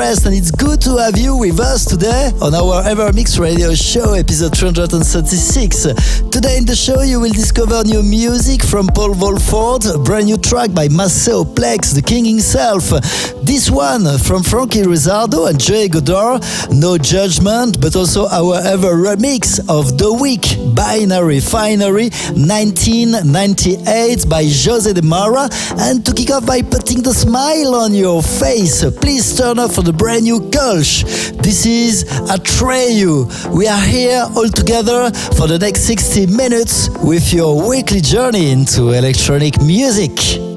Welcome along, it's Gil Everest, and it's good to have you with us today on our EverMix Radio Show, episode 336. Today in the show, you will discover new music from Paul Woolford, a brand new track by Maceo Plex, the king himself. This one from Frankie Rizzardo and Jay Godard, No Judgment, but also our ever remix of The Week, Binary Finery, 1998 by Jose de Mara. And to kick off by putting the smile on your face, please turn up for the brand new Kölsch. This is Atreyu. We are here all together for the next 60 minutes with your weekly journey into electronic music.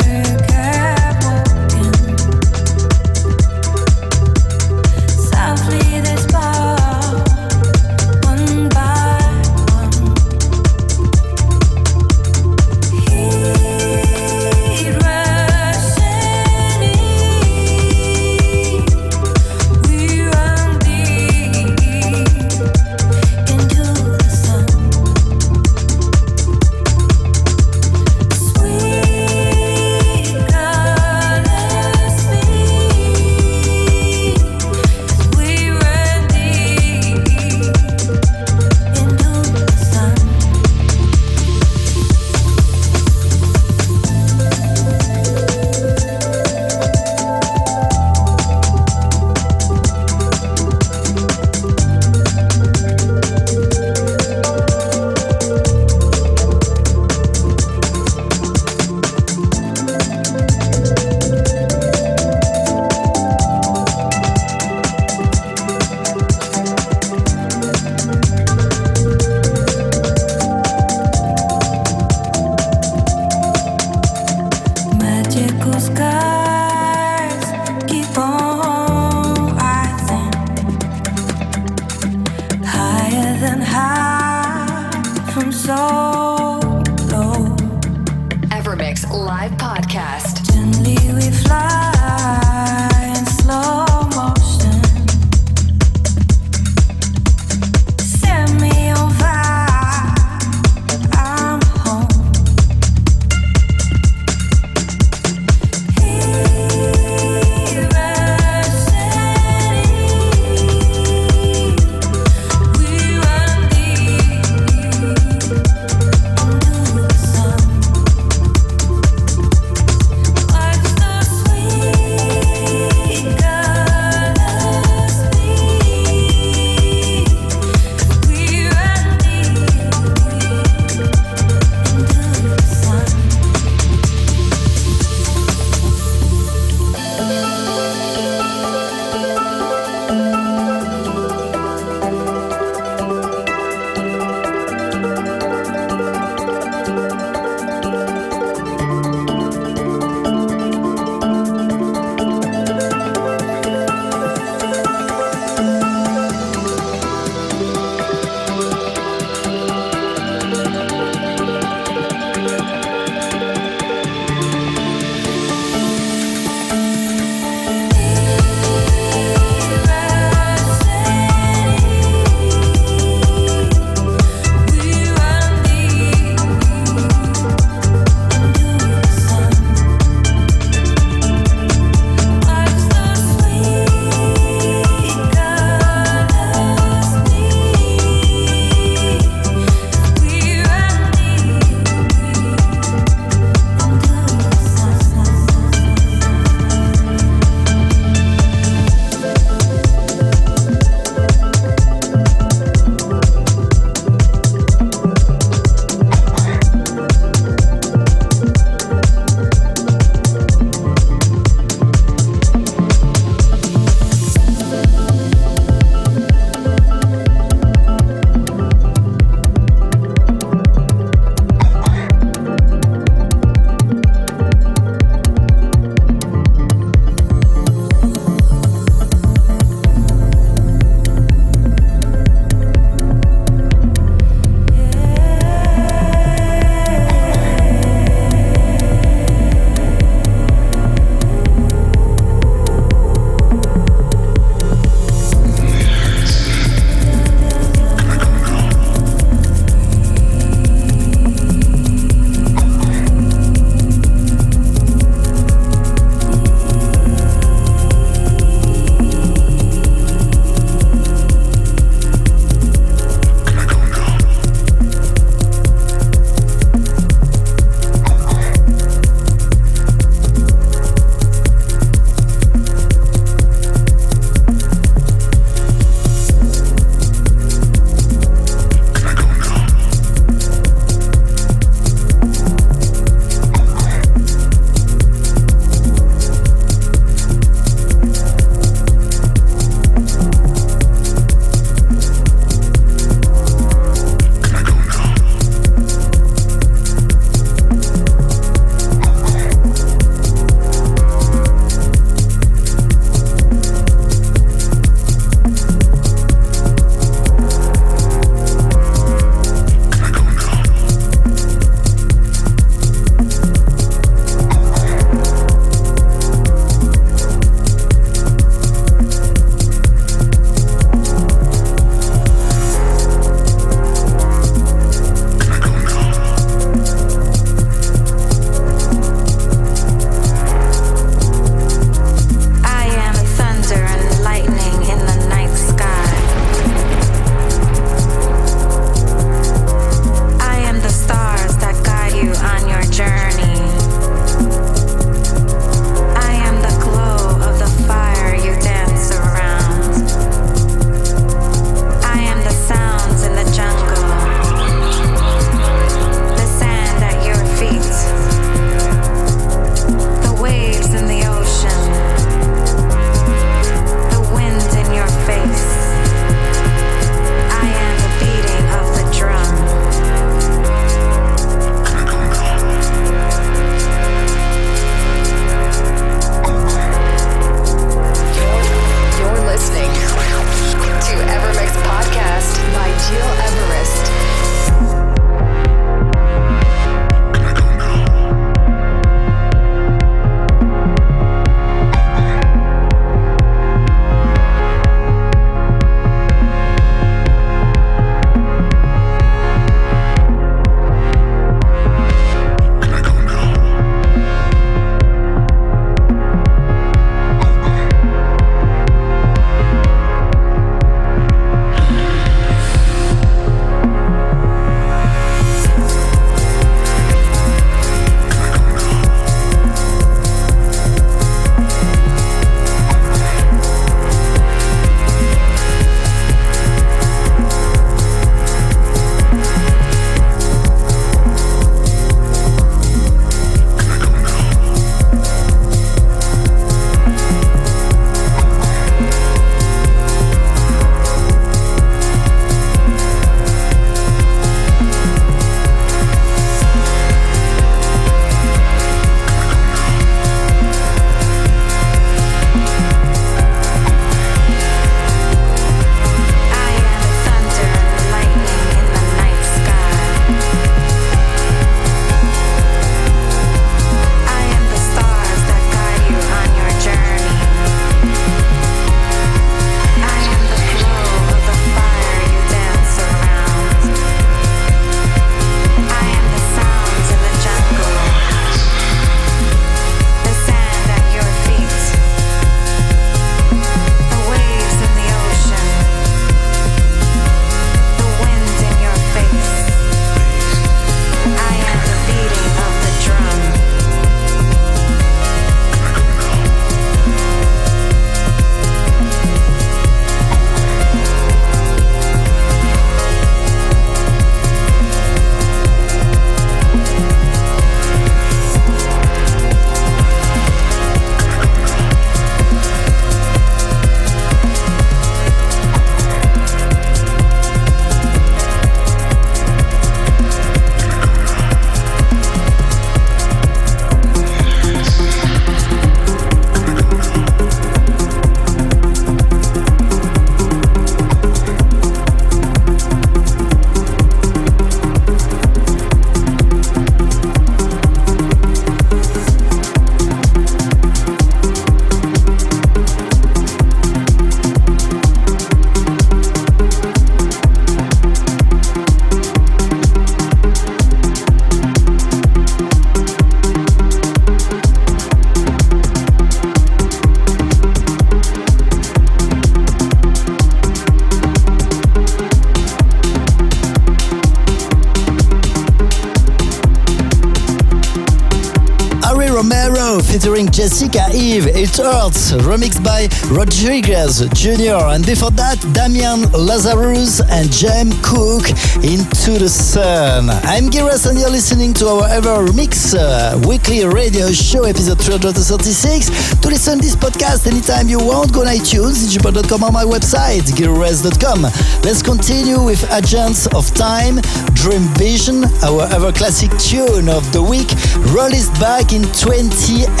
Featuring Jessica Eve. It Hurts, remixed by Rodriguez Jr. And before that, Damian Lazarus and Jem Cooke, Into the Sun. I'm Gil Everest and you're listening to our EverMix uh, weekly radio show, episode 336. To listen to this podcast anytime you want, go on iTunes, digipod.com on my website, giras.com. Let's continue with Agents of Time, Dream Vision, our ever classic tune of the week, released back in 2018,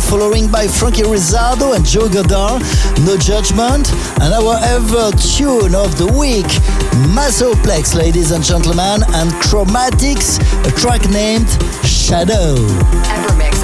following by Frankie Rizzardo and Joe Godard, No Judgment, and our ever tune of the week, Maceo Plex, ladies and gentlemen, and Chromatics, a track named Shadow. Evermix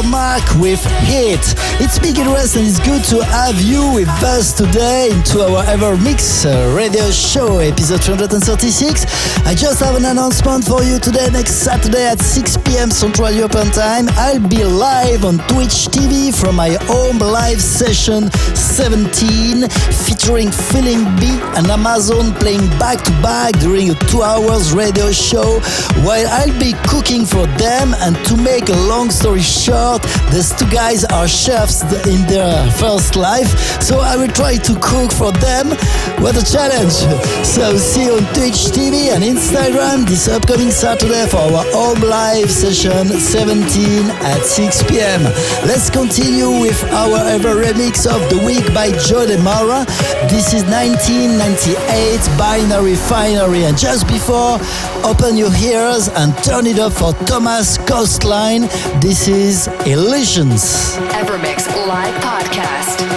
and Amber Mark with Hit. It's Big Rest and it's good to have you with us today into our EverMix uh, radio show, episode 336. I just have an announcement for you today. Next Saturday at 6 p.m. Central European Time, I'll be live on Twitch TV from my home live session 17, featuring Feeling B and Amazon playing back to back during a two hours radio show while I'll be cooking for them. And to make a long story short, these two guys are chefs in their first life, so I will try to cook for them. What a challenge! So see you on Twitch TV and Instagram this upcoming Saturday for our home live session 17 at 6 p.m. Let's continue with our ever remix of the week by Joe DeMara. This is 1998 Binary Finery, and just before, open your ears and turn it up for Thomas Coastline. This is Illusions. EverMix Live Podcast.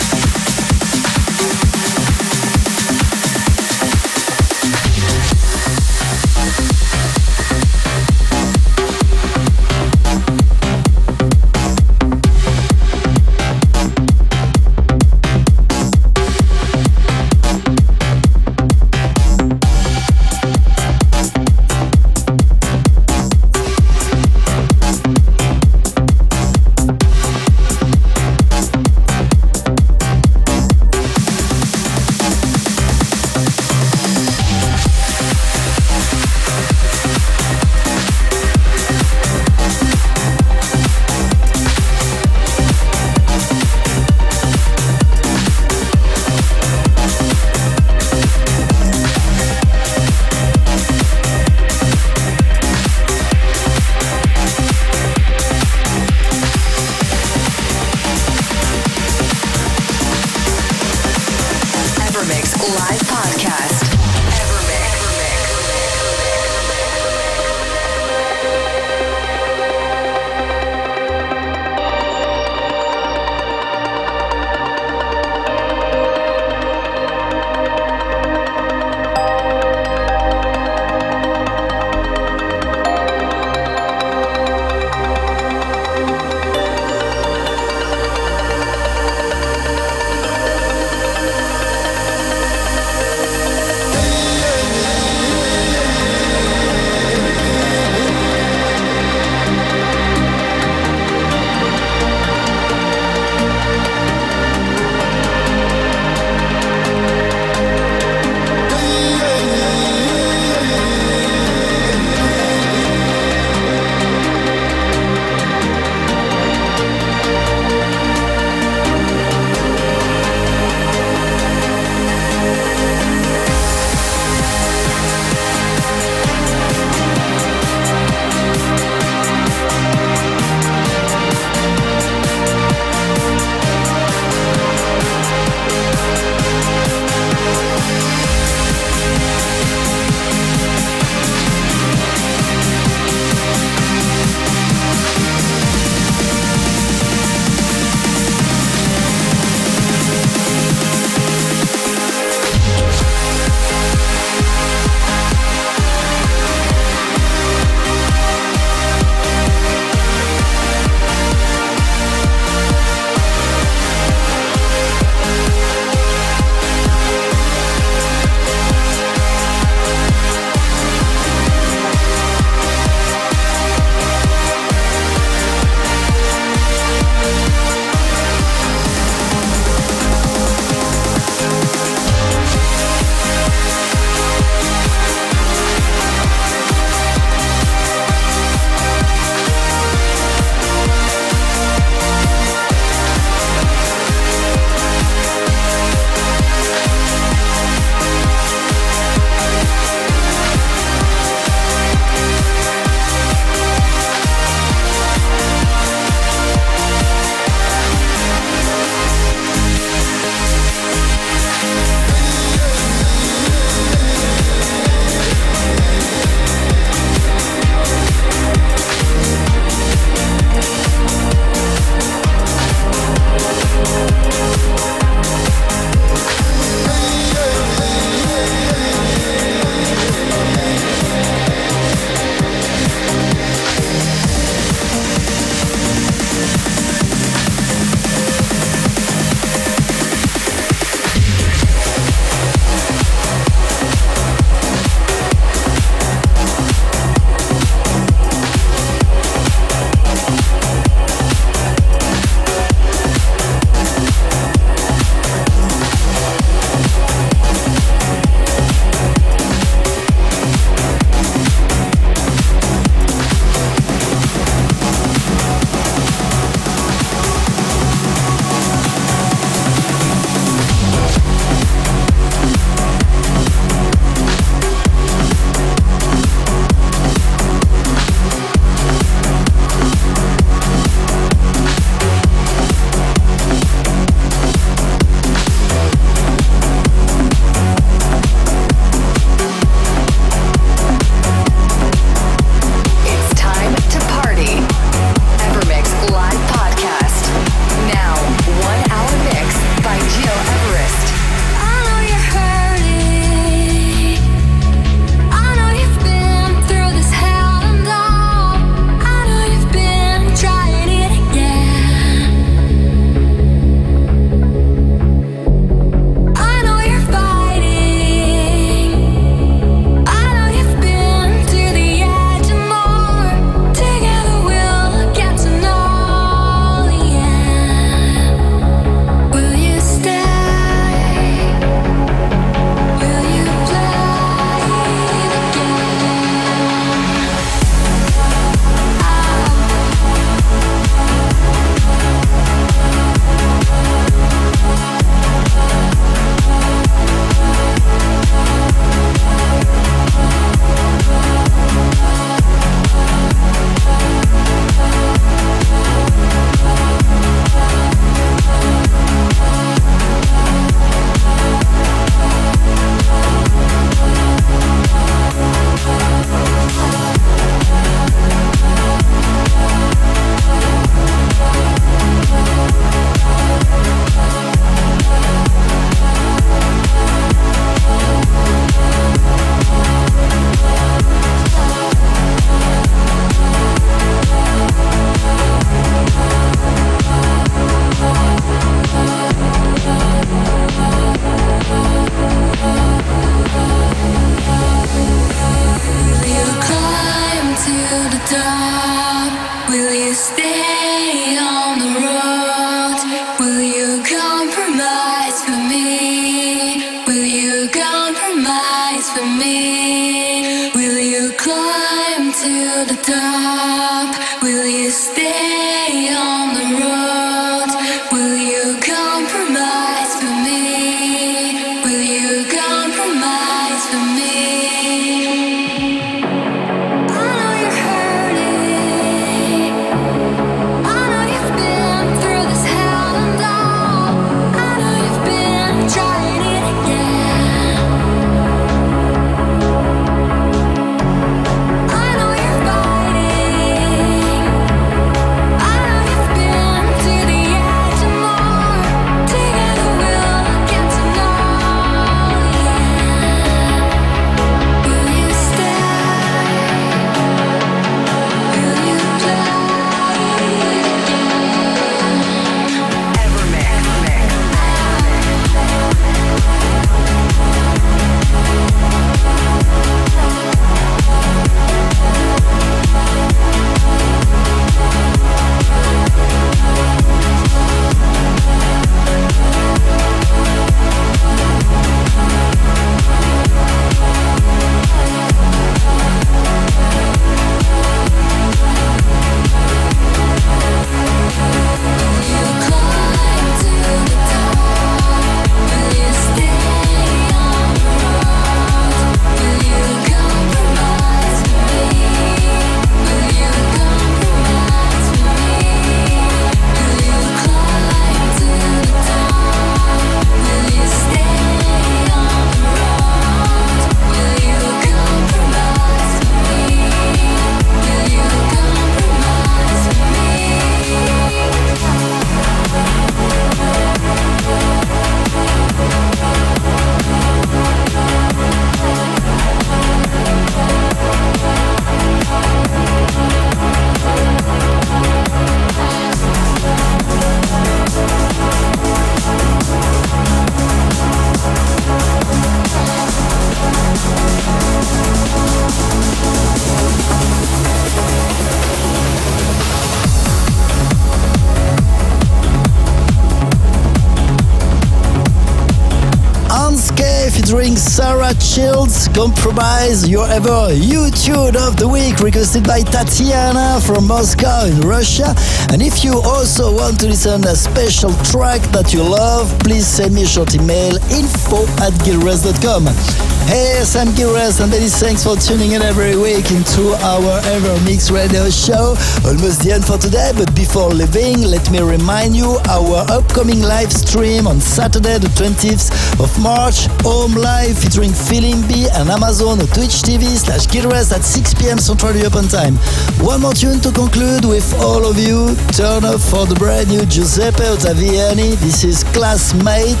Childs, Your Ever YouTube of the Week, requested by Tatiana from Moscow in Russia. And if you also want to listen a special track that you love, please send me a short email info at gileverest.com. Hey, Sam Gil Everest and many thanks for tuning in every week into our EverMix radio show. Almost the end for today, but before leaving, let me remind you our upcoming live stream on Saturday, the 20th of March, Home Live featuring B and Amazon on Twitch TV slash Gilres at 6 pm Central European Time. One more tune to conclude with all of you. Turn up for the brand new Giuseppe Ottaviani. This is Classmate.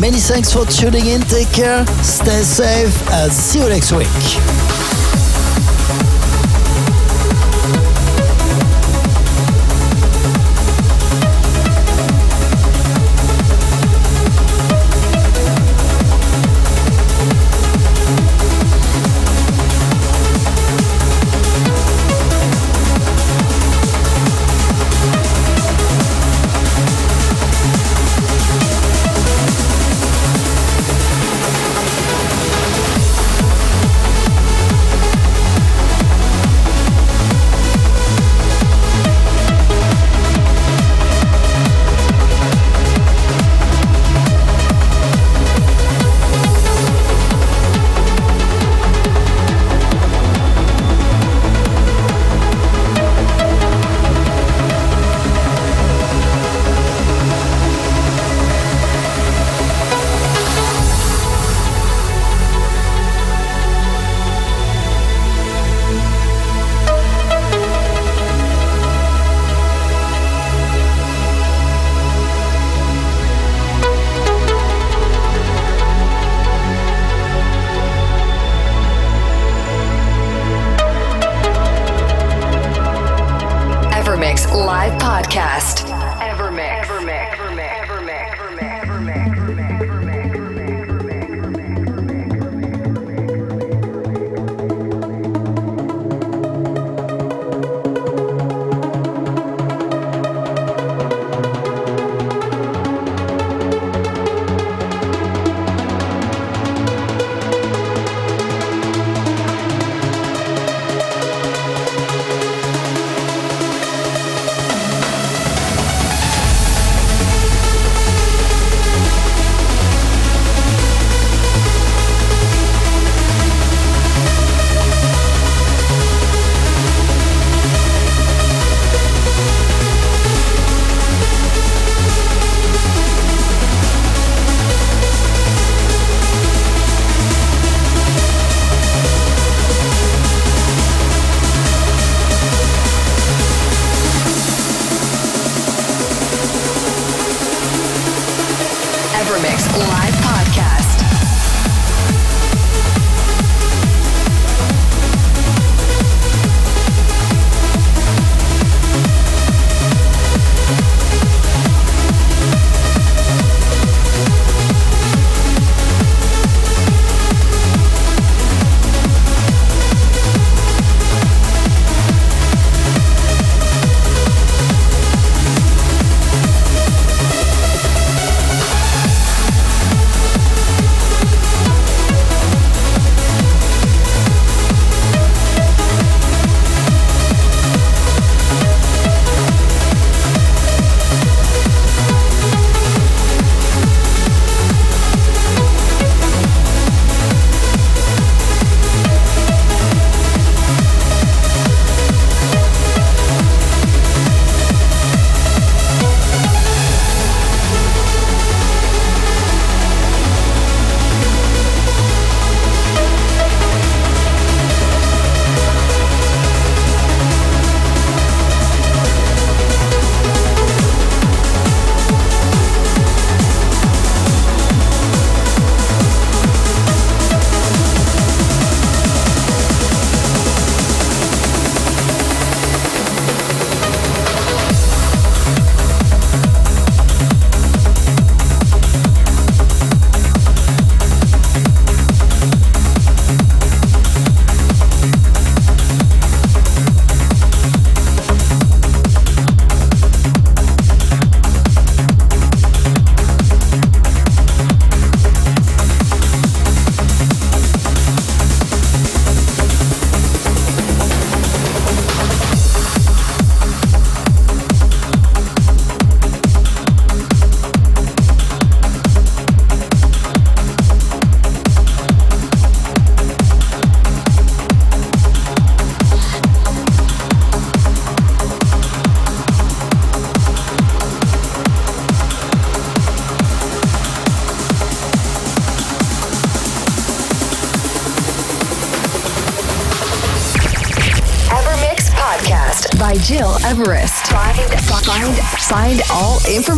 Many thanks for tuning in. Take care. Stay safe live and see you next week.